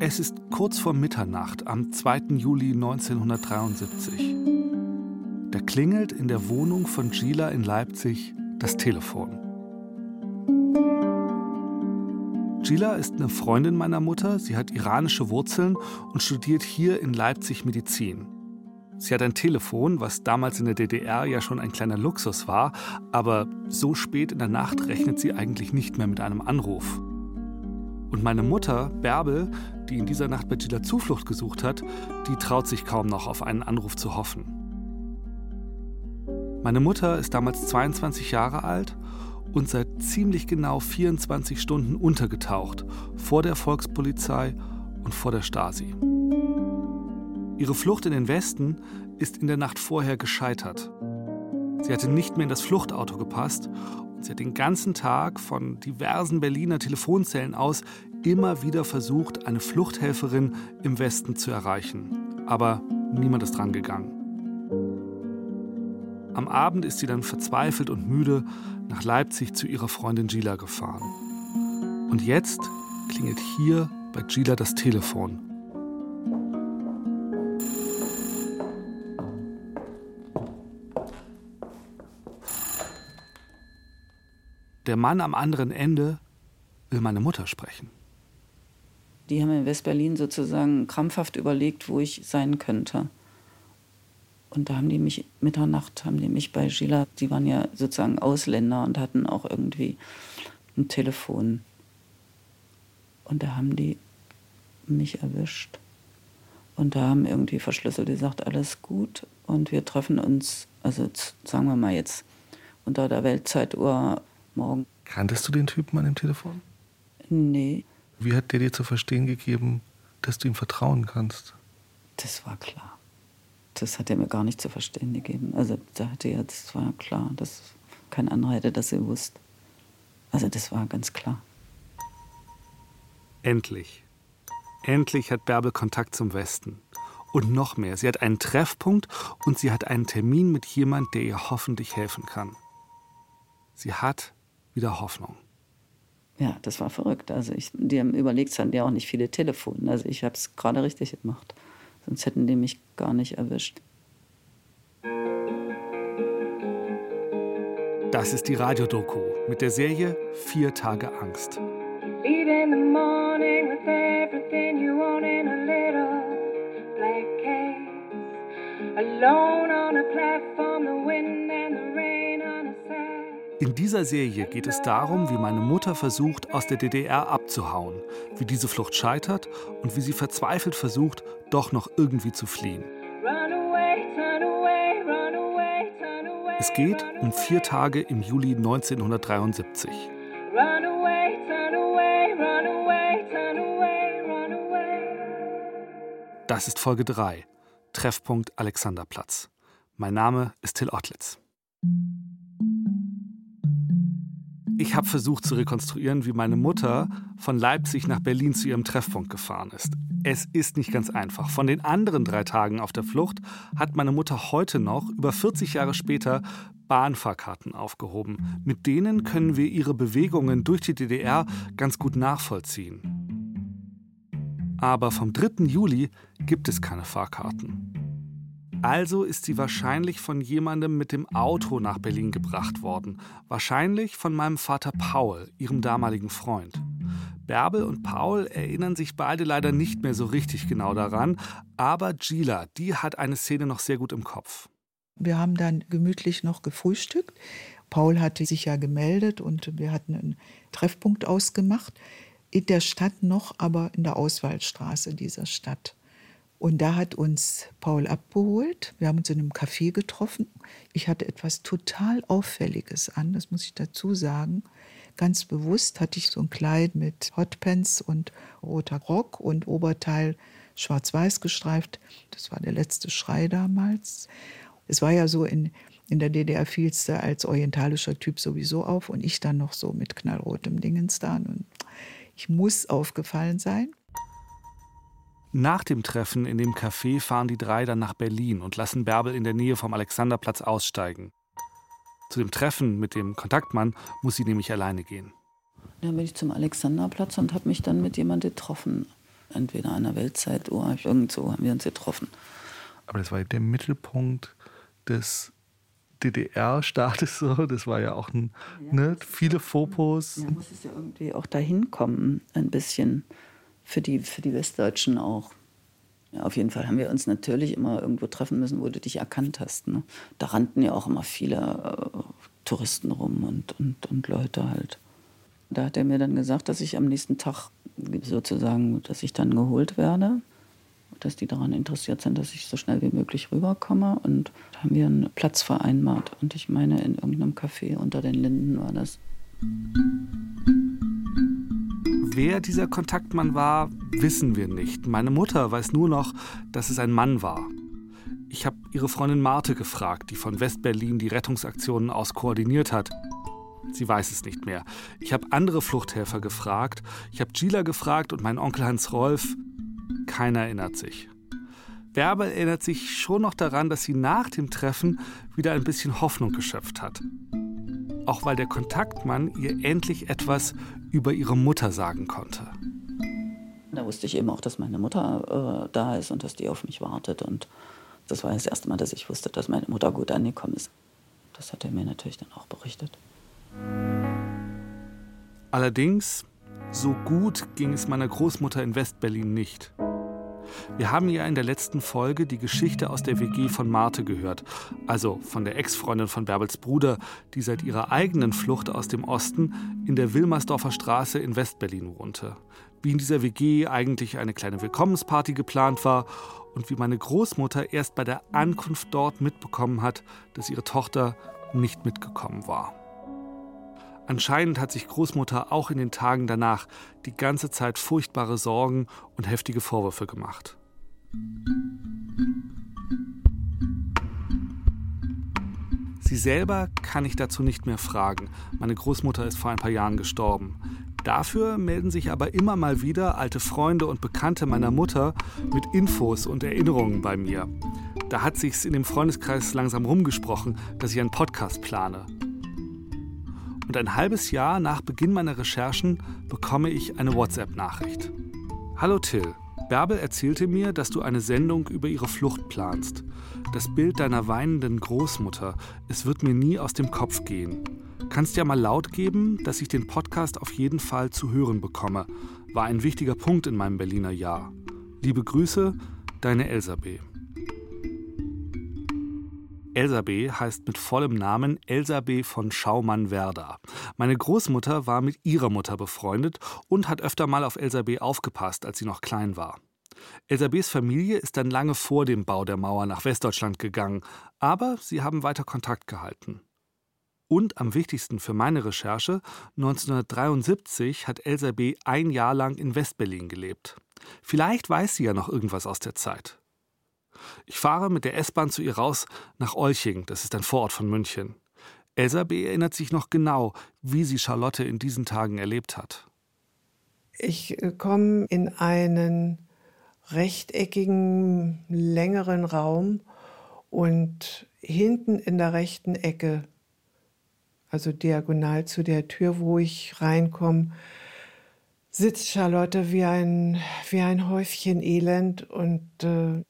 Es ist kurz vor Mitternacht am 2. Juli 1973. Da klingelt in der Wohnung von Gila in Leipzig das Telefon. Gila ist eine Freundin meiner Mutter. Sie hat iranische Wurzeln und studiert hier in Leipzig Medizin. Sie hat ein Telefon, was damals in der DDR ja schon ein kleiner Luxus war, aber so spät in der Nacht rechnet sie eigentlich nicht mehr mit einem Anruf. Und meine Mutter, Bärbel, die in dieser Nacht bei Gila Zuflucht gesucht hat, die traut sich kaum noch auf einen Anruf zu hoffen. Meine Mutter ist damals 22 Jahre alt und seit ziemlich genau 24 Stunden untergetaucht, vor der Volkspolizei und vor der Stasi. Ihre Flucht in den Westen ist in der Nacht vorher gescheitert. Sie hatte nicht mehr in das Fluchtauto gepasst und sie hat den ganzen Tag von diversen Berliner Telefonzellen aus immer wieder versucht, eine Fluchthelferin im Westen zu erreichen. Aber niemand ist drangegangen. Am Abend ist sie dann verzweifelt und müde nach Leipzig zu ihrer Freundin Gila gefahren. Und jetzt klingelt hier bei Gila das Telefon. Der Mann am anderen Ende will meine Mutter sprechen. Die haben in Westberlin sozusagen krampfhaft überlegt, wo ich sein könnte. Und da haben die mich, Mitternacht haben die mich bei Gila, die waren ja sozusagen Ausländer und hatten auch irgendwie ein Telefon. Und da haben die mich erwischt. Und da haben irgendwie verschlüsselt gesagt, alles gut. Und wir treffen uns, also sagen wir mal jetzt unter der Weltzeituhr morgen. Kanntest du den Typen an dem Telefon? Nee. Wie hat der dir zu verstehen gegeben, dass du ihm vertrauen kannst? Das war klar das hat er mir gar nicht zu verstehen gegeben. Also da hatte er, das war klar, dass kein anderer hätte das gewusst. Also das war ganz klar. Endlich. Endlich hat Bärbel Kontakt zum Westen. Und noch mehr, sie hat einen Treffpunkt und sie hat einen Termin mit jemand, der ihr hoffentlich helfen kann. Sie hat wieder Hoffnung. Ja, das war verrückt. Also ich, die haben überlegt, es hatten ja auch nicht viele Telefone. Also ich habe es gerade richtig gemacht. Sonst hätten die mich gar nicht erwischt. Das ist die Radiodoku mit der Serie Vier Tage Angst. Dieser Serie geht es darum, wie meine Mutter versucht, aus der DDR abzuhauen, wie diese Flucht scheitert und wie sie verzweifelt versucht, doch noch irgendwie zu fliehen. Es geht um vier Tage im Juli 1973. Das ist Folge 3, Treffpunkt Alexanderplatz. Mein Name ist Till Ottlitz. Ich habe versucht zu rekonstruieren, wie meine Mutter von Leipzig nach Berlin zu ihrem Treffpunkt gefahren ist. Es ist nicht ganz einfach. Von den anderen drei Tagen auf der Flucht hat meine Mutter heute noch, über 40 Jahre später, Bahnfahrkarten aufgehoben. Mit denen können wir ihre Bewegungen durch die DDR ganz gut nachvollziehen. Aber vom 3. Juli gibt es keine Fahrkarten. Also ist sie wahrscheinlich von jemandem mit dem Auto nach Berlin gebracht worden. Wahrscheinlich von meinem Vater Paul, ihrem damaligen Freund. Bärbel und Paul erinnern sich beide leider nicht mehr so richtig genau daran, aber Gila, die hat eine Szene noch sehr gut im Kopf. Wir haben dann gemütlich noch gefrühstückt. Paul hatte sich ja gemeldet und wir hatten einen Treffpunkt ausgemacht. In der Stadt noch, aber in der Auswahlstraße dieser Stadt. Und da hat uns Paul abgeholt. Wir haben uns in einem Café getroffen. Ich hatte etwas total Auffälliges an, das muss ich dazu sagen. Ganz bewusst hatte ich so ein Kleid mit Hotpants und roter Rock und Oberteil schwarz-weiß gestreift. Das war der letzte Schrei damals. Es war ja so, in, in der DDR fielst du als orientalischer Typ sowieso auf und ich dann noch so mit knallrotem Dingens da. Und ich muss aufgefallen sein. Nach dem Treffen in dem Café fahren die drei dann nach Berlin und lassen Bärbel in der Nähe vom Alexanderplatz aussteigen. Zu dem Treffen mit dem Kontaktmann muss sie nämlich alleine gehen. Dann bin ich zum Alexanderplatz und habe mich dann mit jemandem getroffen. entweder an der Weltzeituhr, irgendwo haben wir uns getroffen. Aber das war der Mittelpunkt des DDR-Staates so. Das war ja auch ein, ja, ne, viele Fopos. Ja, muss es ja irgendwie auch dahin kommen, ein bisschen. Für die, für die Westdeutschen auch. Ja, auf jeden Fall haben wir uns natürlich immer irgendwo treffen müssen, wo du dich erkannt hast. Ne? Da rannten ja auch immer viele äh, Touristen rum und, und, und Leute halt. Da hat er mir dann gesagt, dass ich am nächsten Tag sozusagen, dass ich dann geholt werde dass die daran interessiert sind, dass ich so schnell wie möglich rüberkomme. Und da haben wir einen Platz vereinbart. Und ich meine, in irgendeinem Café unter den Linden war das. Wer dieser Kontaktmann war, wissen wir nicht. Meine Mutter weiß nur noch, dass es ein Mann war. Ich habe ihre Freundin Marte gefragt, die von Westberlin die Rettungsaktionen aus koordiniert hat. Sie weiß es nicht mehr. Ich habe andere Fluchthelfer gefragt. Ich habe Gila gefragt und meinen Onkel Hans Rolf. Keiner erinnert sich. Bärbel erinnert sich schon noch daran, dass sie nach dem Treffen wieder ein bisschen Hoffnung geschöpft hat. Auch weil der Kontaktmann ihr endlich etwas über ihre Mutter sagen konnte. Da wusste ich eben auch, dass meine Mutter äh, da ist und dass die auf mich wartet. Und das war das erste Mal, dass ich wusste, dass meine Mutter gut angekommen ist. Das hat er mir natürlich dann auch berichtet. Allerdings, so gut ging es meiner Großmutter in Westberlin nicht. Wir haben ja in der letzten Folge die Geschichte aus der WG von Marte gehört, also von der Ex-Freundin von Bärbels Bruder, die seit ihrer eigenen Flucht aus dem Osten in der Wilmersdorfer Straße in Westberlin wohnte. Wie in dieser WG eigentlich eine kleine Willkommensparty geplant war und wie meine Großmutter erst bei der Ankunft dort mitbekommen hat, dass ihre Tochter nicht mitgekommen war. Anscheinend hat sich Großmutter auch in den Tagen danach die ganze Zeit furchtbare Sorgen und heftige Vorwürfe gemacht. Sie selber kann ich dazu nicht mehr fragen. Meine Großmutter ist vor ein paar Jahren gestorben. Dafür melden sich aber immer mal wieder alte Freunde und Bekannte meiner Mutter mit Infos und Erinnerungen bei mir. Da hat sich's in dem Freundeskreis langsam rumgesprochen, dass ich einen Podcast plane. Und ein halbes Jahr nach Beginn meiner Recherchen bekomme ich eine WhatsApp-Nachricht. Hallo Till, Bärbel erzählte mir, dass du eine Sendung über ihre Flucht planst. Das Bild deiner weinenden Großmutter, es wird mir nie aus dem Kopf gehen. Kannst ja mal laut geben, dass ich den Podcast auf jeden Fall zu hören bekomme. War ein wichtiger Punkt in meinem Berliner Jahr. Liebe Grüße, deine Elsa B. Elsa B. heißt mit vollem Namen Elsa B. von Schaumann-Werder. Meine Großmutter war mit ihrer Mutter befreundet und hat öfter mal auf Elsa B. aufgepasst, als sie noch klein war. Elsa B.s Familie ist dann lange vor dem Bau der Mauer nach Westdeutschland gegangen, aber sie haben weiter Kontakt gehalten. Und am wichtigsten für meine Recherche, 1973 hat Elsa B. ein Jahr lang in Westberlin gelebt. Vielleicht weiß sie ja noch irgendwas aus der Zeit. Ich fahre mit der S-Bahn zu ihr raus nach Olching, das ist ein Vorort von München. Elsa B. erinnert sich noch genau, wie sie Charlotte in diesen Tagen erlebt hat. Ich äh, komme in einen rechteckigen, längeren Raum und hinten in der rechten Ecke, also diagonal zu der Tür, wo ich reinkomme, sitzt Charlotte wie ein, wie ein Häufchen Elend und äh,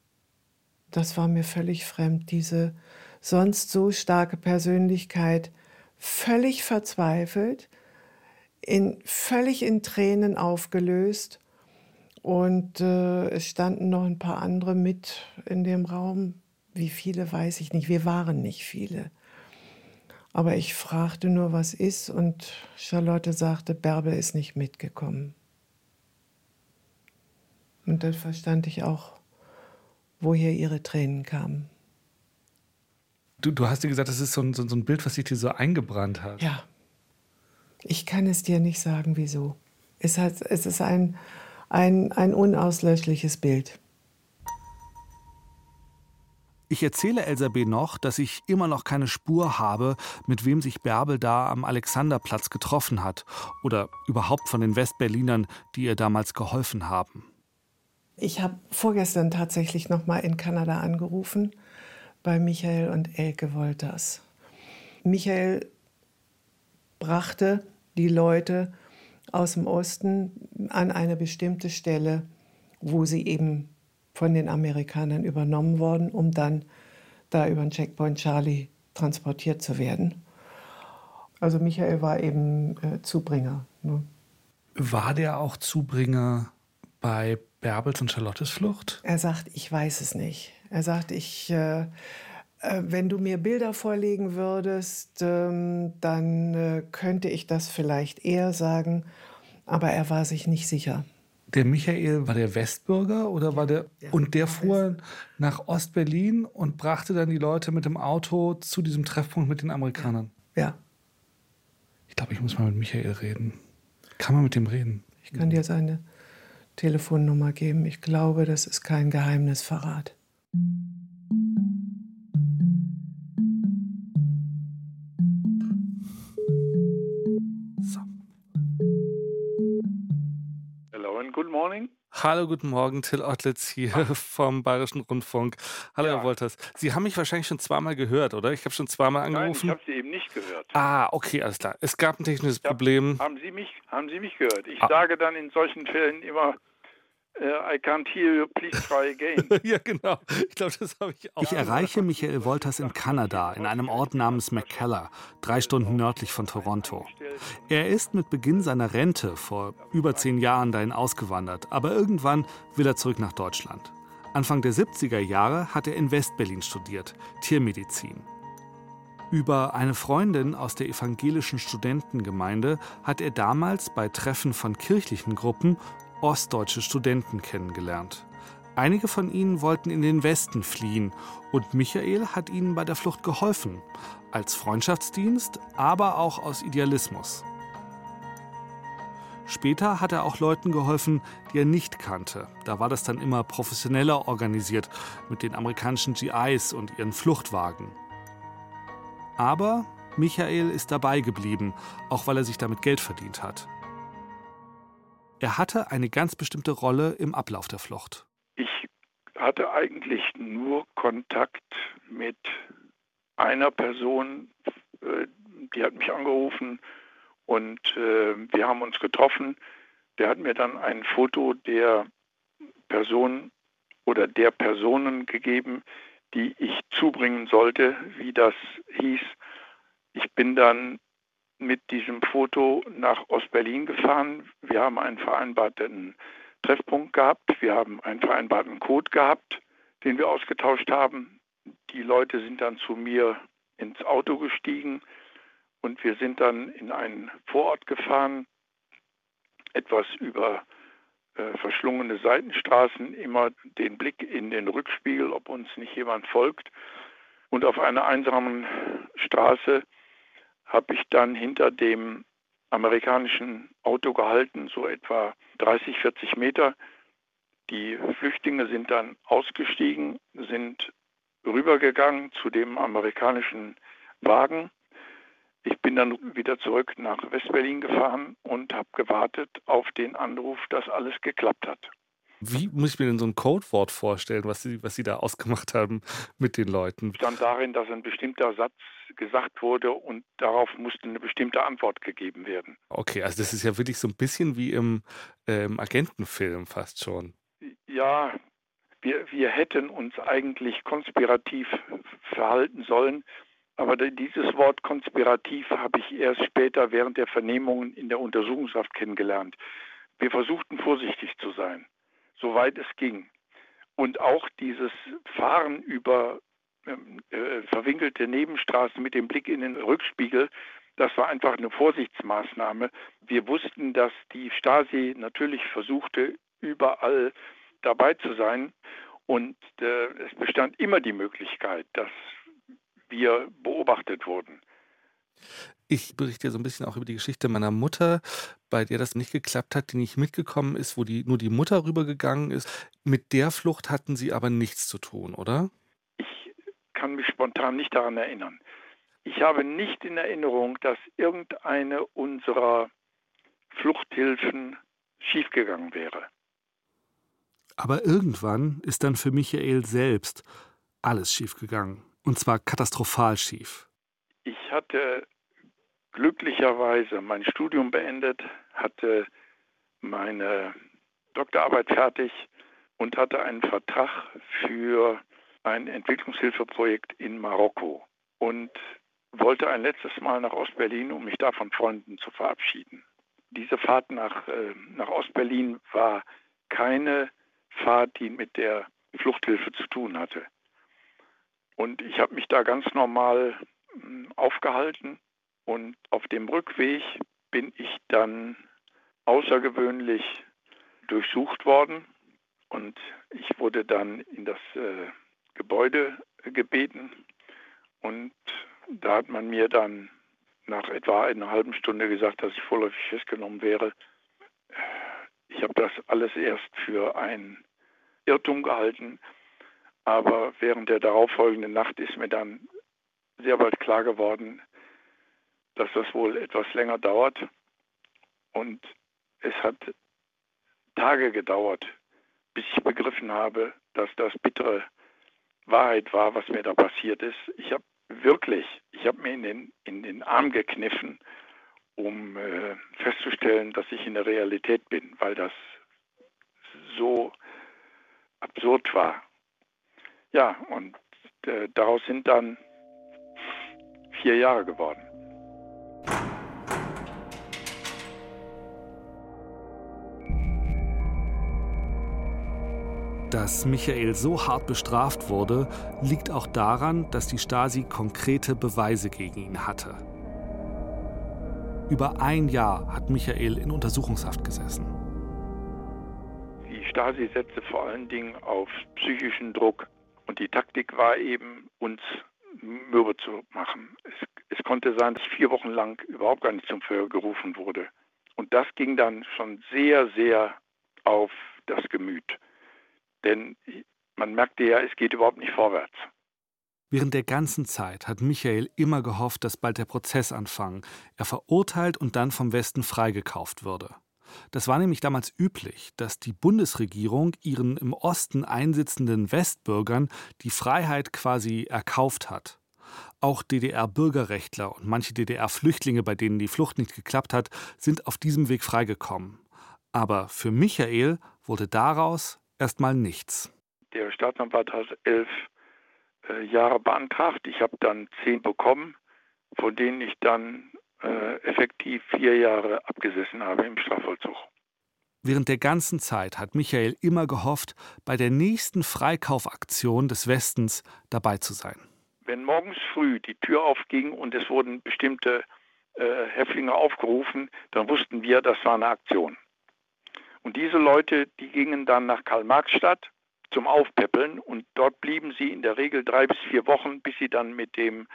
das war mir völlig fremd, diese sonst so starke Persönlichkeit, völlig verzweifelt, in, völlig in Tränen aufgelöst. Und äh, es standen noch ein paar andere mit in dem Raum. Wie viele weiß ich nicht. Wir waren nicht viele. Aber ich fragte nur, was ist, und Charlotte sagte, Bärbel ist nicht mitgekommen. Und dann verstand ich auch, woher ihre Tränen kamen. Du, du hast dir gesagt, das ist so ein, so, so ein Bild, was sich dir so eingebrannt hat. Ja. Ich kann es dir nicht sagen, wieso. Es, hat, es ist ein, ein, ein unauslöschliches Bild. Ich erzähle Elsa B. noch, dass ich immer noch keine Spur habe, mit wem sich Bärbel da am Alexanderplatz getroffen hat oder überhaupt von den Westberlinern, die ihr damals geholfen haben. Ich habe vorgestern tatsächlich noch mal in Kanada angerufen bei Michael und Elke Wolters. Michael brachte die Leute aus dem Osten an eine bestimmte Stelle wo sie eben von den Amerikanern übernommen worden, um dann da über den Checkpoint Charlie transportiert zu werden. Also Michael war eben äh, Zubringer. Ne? War der auch Zubringer bei Bärbels und Charlottes Flucht? Er sagt, ich weiß es nicht. Er sagt, ich, äh, äh, wenn du mir Bilder vorlegen würdest, ähm, dann äh, könnte ich das vielleicht eher sagen. Aber er war sich nicht sicher. Der Michael war der Westbürger oder war der ja, und der fuhr West. nach Ostberlin und brachte dann die Leute mit dem Auto zu diesem Treffpunkt mit den Amerikanern. Ja. Ich glaube, ich muss mal mit Michael reden. Kann man mit dem reden? Ich kann dir seine Telefonnummer geben. Ich glaube, das ist kein Geheimnisverrat. Hallo, guten Morgen, Till Ottlitz hier vom Bayerischen Rundfunk. Hallo, ja. Herr Wolters. Sie haben mich wahrscheinlich schon zweimal gehört, oder? Ich habe schon zweimal angerufen. Nein, ich habe Sie eben nicht gehört. Ah, okay, alles klar. Es gab ein technisches hab, Problem. Haben Sie mich, haben Sie mich gehört? Ich ah. sage dann in solchen Fällen immer, I can't hear you, please try again. ja, genau. Ich glaube, das habe ich auch. Ich erreiche Michael Wolters in Kanada, in einem Ort namens McKellar, drei Stunden nördlich von Toronto. Er ist mit Beginn seiner Rente vor über zehn Jahren dahin ausgewandert, aber irgendwann will er zurück nach Deutschland. Anfang der 70er Jahre hat er in Westberlin studiert, Tiermedizin. Über eine Freundin aus der evangelischen Studentengemeinde hat er damals bei Treffen von kirchlichen Gruppen ostdeutsche Studenten kennengelernt. Einige von ihnen wollten in den Westen fliehen und Michael hat ihnen bei der Flucht geholfen, als Freundschaftsdienst, aber auch aus Idealismus. Später hat er auch Leuten geholfen, die er nicht kannte. Da war das dann immer professioneller organisiert mit den amerikanischen GIs und ihren Fluchtwagen. Aber Michael ist dabei geblieben, auch weil er sich damit Geld verdient hat. Er hatte eine ganz bestimmte Rolle im Ablauf der Flucht. Ich hatte eigentlich nur Kontakt mit einer Person, äh, die hat mich angerufen und äh, wir haben uns getroffen. Der hat mir dann ein Foto der Person oder der Personen gegeben, die ich zubringen sollte, wie das hieß. Ich bin dann mit diesem Foto nach Ostberlin gefahren. Wir haben einen vereinbarten Treffpunkt gehabt. Wir haben einen vereinbarten Code gehabt, den wir ausgetauscht haben. Die Leute sind dann zu mir ins Auto gestiegen und wir sind dann in einen Vorort gefahren, etwas über äh, verschlungene Seitenstraßen, immer den Blick in den Rückspiegel, ob uns nicht jemand folgt. Und auf einer einsamen Straße habe ich dann hinter dem amerikanischen Auto gehalten, so etwa 30, 40 Meter. Die Flüchtlinge sind dann ausgestiegen, sind rübergegangen zu dem amerikanischen Wagen. Ich bin dann wieder zurück nach Westberlin gefahren und habe gewartet auf den Anruf, dass alles geklappt hat. Wie muss ich mir denn so ein Codewort vorstellen, was Sie, was Sie da ausgemacht haben mit den Leuten? Stand darin, dass ein bestimmter Satz gesagt wurde und darauf musste eine bestimmte Antwort gegeben werden. Okay, also das ist ja wirklich so ein bisschen wie im ähm, Agentenfilm fast schon. Ja, wir, wir hätten uns eigentlich konspirativ verhalten sollen, aber dieses Wort konspirativ habe ich erst später während der Vernehmungen in der Untersuchungshaft kennengelernt. Wir versuchten vorsichtig zu sein soweit es ging. Und auch dieses Fahren über ähm, äh, verwinkelte Nebenstraßen mit dem Blick in den Rückspiegel, das war einfach eine Vorsichtsmaßnahme. Wir wussten, dass die Stasi natürlich versuchte, überall dabei zu sein. Und äh, es bestand immer die Möglichkeit, dass wir beobachtet wurden. Ich berichte so ein bisschen auch über die Geschichte meiner Mutter, bei der das nicht geklappt hat, die nicht mitgekommen ist, wo die, nur die Mutter rübergegangen ist. Mit der Flucht hatten Sie aber nichts zu tun, oder? Ich kann mich spontan nicht daran erinnern. Ich habe nicht in Erinnerung, dass irgendeine unserer Fluchthilfen schiefgegangen wäre. Aber irgendwann ist dann für Michael selbst alles schiefgegangen. Und zwar katastrophal schief. Ich hatte glücklicherweise mein Studium beendet, hatte meine Doktorarbeit fertig und hatte einen Vertrag für ein Entwicklungshilfeprojekt in Marokko und wollte ein letztes Mal nach Ostberlin, um mich da von Freunden zu verabschieden. Diese Fahrt nach, äh, nach Ostberlin war keine Fahrt, die mit der Fluchthilfe zu tun hatte. Und ich habe mich da ganz normal mh, hm, aufgehalten und auf dem Rückweg bin ich dann außergewöhnlich durchsucht worden. Und ich wurde dann in das äh, Gebäude gebeten. Und da hat man mir dann nach etwa einer halben Stunde gesagt, dass ich vorläufig festgenommen wäre. Ich habe das alles erst für ein Irrtum gehalten, aber während der darauffolgenden Nacht ist mir dann sehr bald klar geworden, dass das wohl etwas länger dauert. Und es hat Tage gedauert, bis ich begriffen habe, dass das bittere Wahrheit war, was mir da passiert ist. Ich habe wirklich, ich habe mir in den, in den Arm gekniffen, um äh, festzustellen, dass ich in der Realität bin, weil das so absurd war. Ja, und äh, daraus sind dann vier Jahre geworden. Dass Michael so hart bestraft wurde, liegt auch daran, dass die Stasi konkrete Beweise gegen ihn hatte. Über ein Jahr hat Michael in Untersuchungshaft gesessen. Die Stasi setzte vor allen Dingen auf psychischen Druck. Und die Taktik war eben, uns mürbe zu machen. Es, es konnte sein, dass vier Wochen lang überhaupt gar nicht zum Verhör gerufen wurde. Und das ging dann schon sehr, sehr auf das Gemüt. Denn man merkte ja, es geht überhaupt nicht vorwärts. Während der ganzen Zeit hat Michael immer gehofft, dass bald der Prozess anfangen, er verurteilt und dann vom Westen freigekauft würde. Das war nämlich damals üblich, dass die Bundesregierung ihren im Osten einsitzenden Westbürgern die Freiheit quasi erkauft hat. Auch DDR-Bürgerrechtler und manche DDR-Flüchtlinge, bei denen die Flucht nicht geklappt hat, sind auf diesem Weg freigekommen. Aber für Michael wurde daraus erstmal nichts. Der Staatsanwalt hat elf äh, Jahre beantragt. Ich habe dann zehn bekommen, von denen ich dann äh, effektiv vier Jahre abgesessen habe im Strafvollzug. Während der ganzen Zeit hat Michael immer gehofft, bei der nächsten Freikaufaktion des Westens dabei zu sein. Wenn morgens früh die Tür aufging und es wurden bestimmte äh, Häftlinge aufgerufen, dann wussten wir, das war eine Aktion. Und diese Leute, die gingen dann nach Karl-Marx-Stadt zum Aufpäppeln und dort blieben sie in der Regel drei bis vier Wochen, bis sie dann mit dem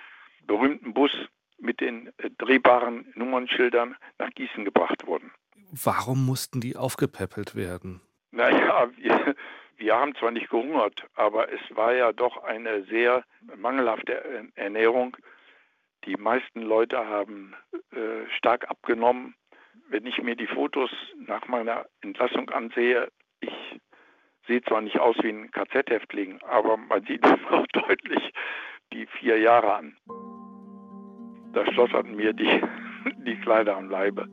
berühmten Bus mit den äh, drehbaren Nummernschildern nach Gießen gebracht wurden. Warum mussten die aufgepäppelt werden? Naja, wir, wir haben zwar nicht gehungert, aber es war ja doch eine sehr mangelhafte Ernährung. Die meisten Leute haben äh, stark abgenommen wenn ich mir die Fotos nach meiner Entlassung ansehe, ich sehe zwar nicht aus wie ein KZ-Häftling, aber man sieht auch deutlich die vier Jahre an. Da schlotterten mir die, die Kleider am Leibe.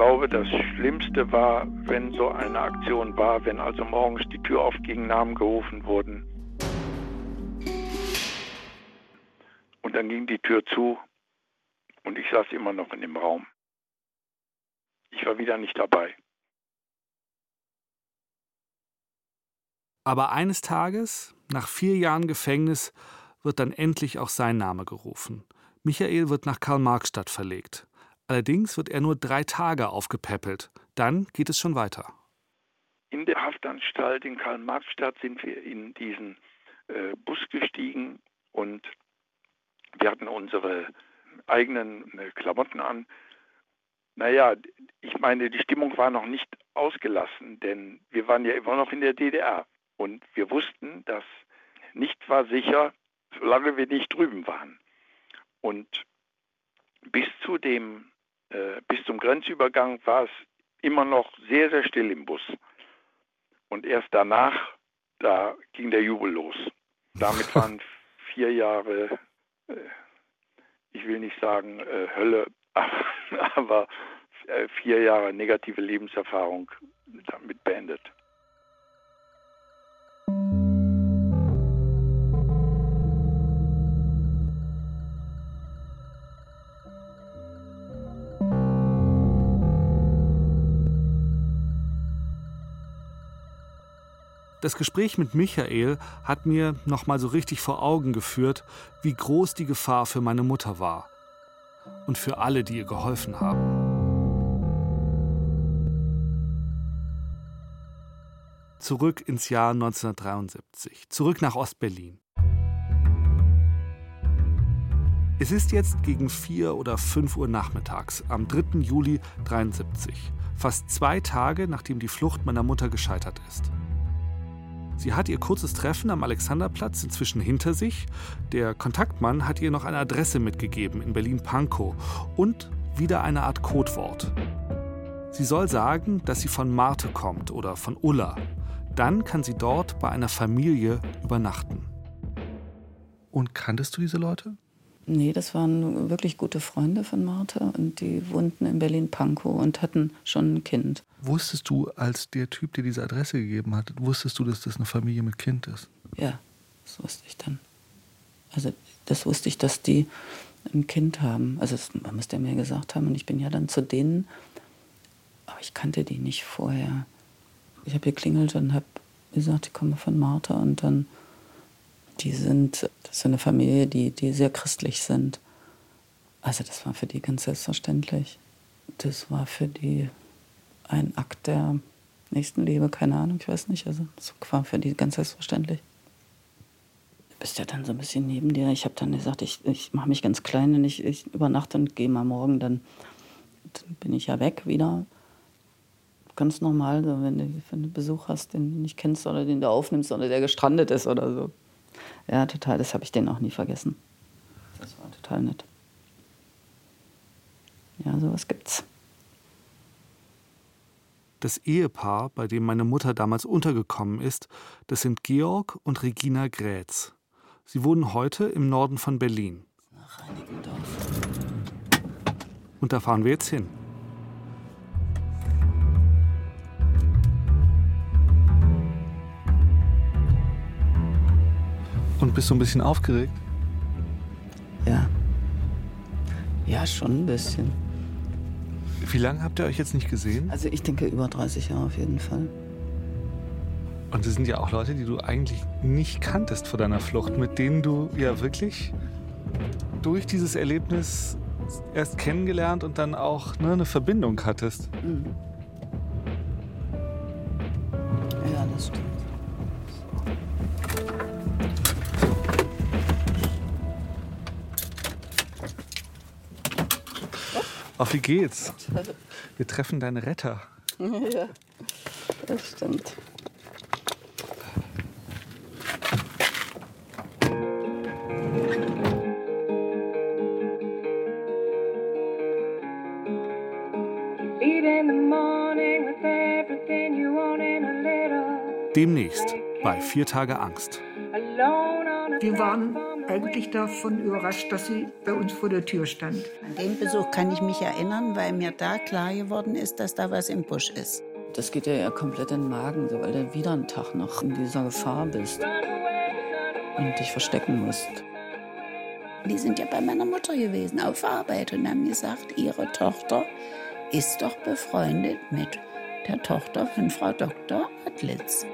Glaube, das Schlimmste war, wenn so eine Aktion war, wenn also morgens die Tür aufging, Namen gerufen wurden. Und dann ging die Tür zu und ich saß immer noch in dem Raum. Ich war wieder nicht dabei. Aber eines Tages, nach vier Jahren Gefängnis, wird dann endlich auch sein Name gerufen. Michael wird nach Karl-Marx-Stadt verlegt. Allerdings wird er nur drei Tage aufgepäppelt. Dann geht es schon weiter. In der Haftanstalt in Karl-Marx-Stadt sind wir in diesen äh, Bus gestiegen und wir hatten unsere eigenen äh, Klamotten an. Naja, ich meine, die Stimmung war noch nicht ausgelassen, denn wir waren ja immer noch in der DDR und wir wussten, dass nichts war sicher, solange wir nicht drüben waren. Und bis zu dem bis zum Grenzübergang war es immer noch sehr, sehr still im Bus. Und erst danach, da ging der Jubel los. Damit waren vier Jahre äh, ich will nicht sagen äh, Hölle, aber, äh, vier Jahre negative Lebenserfahrung damit beendet. Das Gespräch mit Michael hat mir noch mal so richtig vor Augen geführt, wie groß die Gefahr für meine Mutter war und für alle, die ihr geholfen haben. Zurück ins Jahr 1973, zurück nach Ostberlin. Es ist jetzt gegen 4 oder 5 Uhr nachmittags am 3. Juli 1973, fast zwei Tage nachdem die Flucht meiner Mutter gescheitert ist. Sie hat ihr kurzes Treffen am Alexanderplatz inzwischen hinter sich. Der Kontaktmann hat ihr noch eine Adresse mitgegeben in Berlin-Pankow und wieder eine Art Codewort. Sie soll sagen, dass sie von Marte kommt oder von Ulla. Dann kann sie dort bei einer Familie übernachten. Und kanntest du diese Leute? Nee, das waren wirklich gute Freunde von Martha und die wohnten in Berlin-Pankow und hatten schon ein Kind. Wusstest du, als der Typ dir diese Adresse gegeben hat, wusstest du, dass das eine Familie mit Kind ist? Ja, das wusste ich dann. Also das wusste ich, dass die ein Kind haben. Also das muss der mir gesagt haben und ich bin ja dann zu denen, aber ich kannte die nicht vorher. Ich habe geklingelt und habe gesagt, ich komme von Martha und dann die sind, das ist eine Familie, die, die sehr christlich sind. Also das war für die ganz selbstverständlich. Das war für die ein Akt der Nächstenliebe, keine Ahnung, ich weiß nicht. Also das war für die ganz selbstverständlich. Du bist ja dann so ein bisschen neben dir. Ich habe dann gesagt, ich, ich mache mich ganz klein und ich, ich übernachte und gehe mal morgen, dann, dann bin ich ja weg wieder ganz normal, wenn, du, wenn du Besuch hast, den du nicht kennst oder den du aufnimmst oder der gestrandet ist oder so. Ja, total. Das habe ich denen auch nie vergessen. Das war total nett. Ja, sowas gibt's. Das Ehepaar, bei dem meine Mutter damals untergekommen ist, das sind Georg und Regina Grätz. Sie wohnen heute im Norden von Berlin. Nach Reinickendorf. Und da fahren wir jetzt hin. Und bist du ein bisschen aufgeregt? Ja. Ja, schon ein bisschen. Wie lange habt ihr euch jetzt nicht gesehen? Also ich denke über 30 Jahre auf jeden Fall. Und das sind ja auch Leute, die du eigentlich nicht kanntest vor deiner Flucht, mit denen du ja wirklich durch dieses Erlebnis erst kennengelernt und dann auch ne, eine Verbindung hattest. Mhm. Ja, das stimmt. Auf wie geht's? Wir treffen deine Retter. ja, das stimmt. Demnächst bei Vier Tage Angst. Wir waren eigentlich davon überrascht, dass sie bei uns vor der Tür stand. An den Besuch kann ich mich erinnern, weil mir da klar geworden ist, dass da was im Busch ist. Das geht dir ja komplett in den Magen, so, weil du wieder einen Tag noch in dieser Gefahr bist und dich verstecken musst. Die sind ja bei meiner Mutter gewesen auf Arbeit und haben gesagt, ihre Tochter ist doch befreundet mit der Tochter von Frau Dr. Adlitz.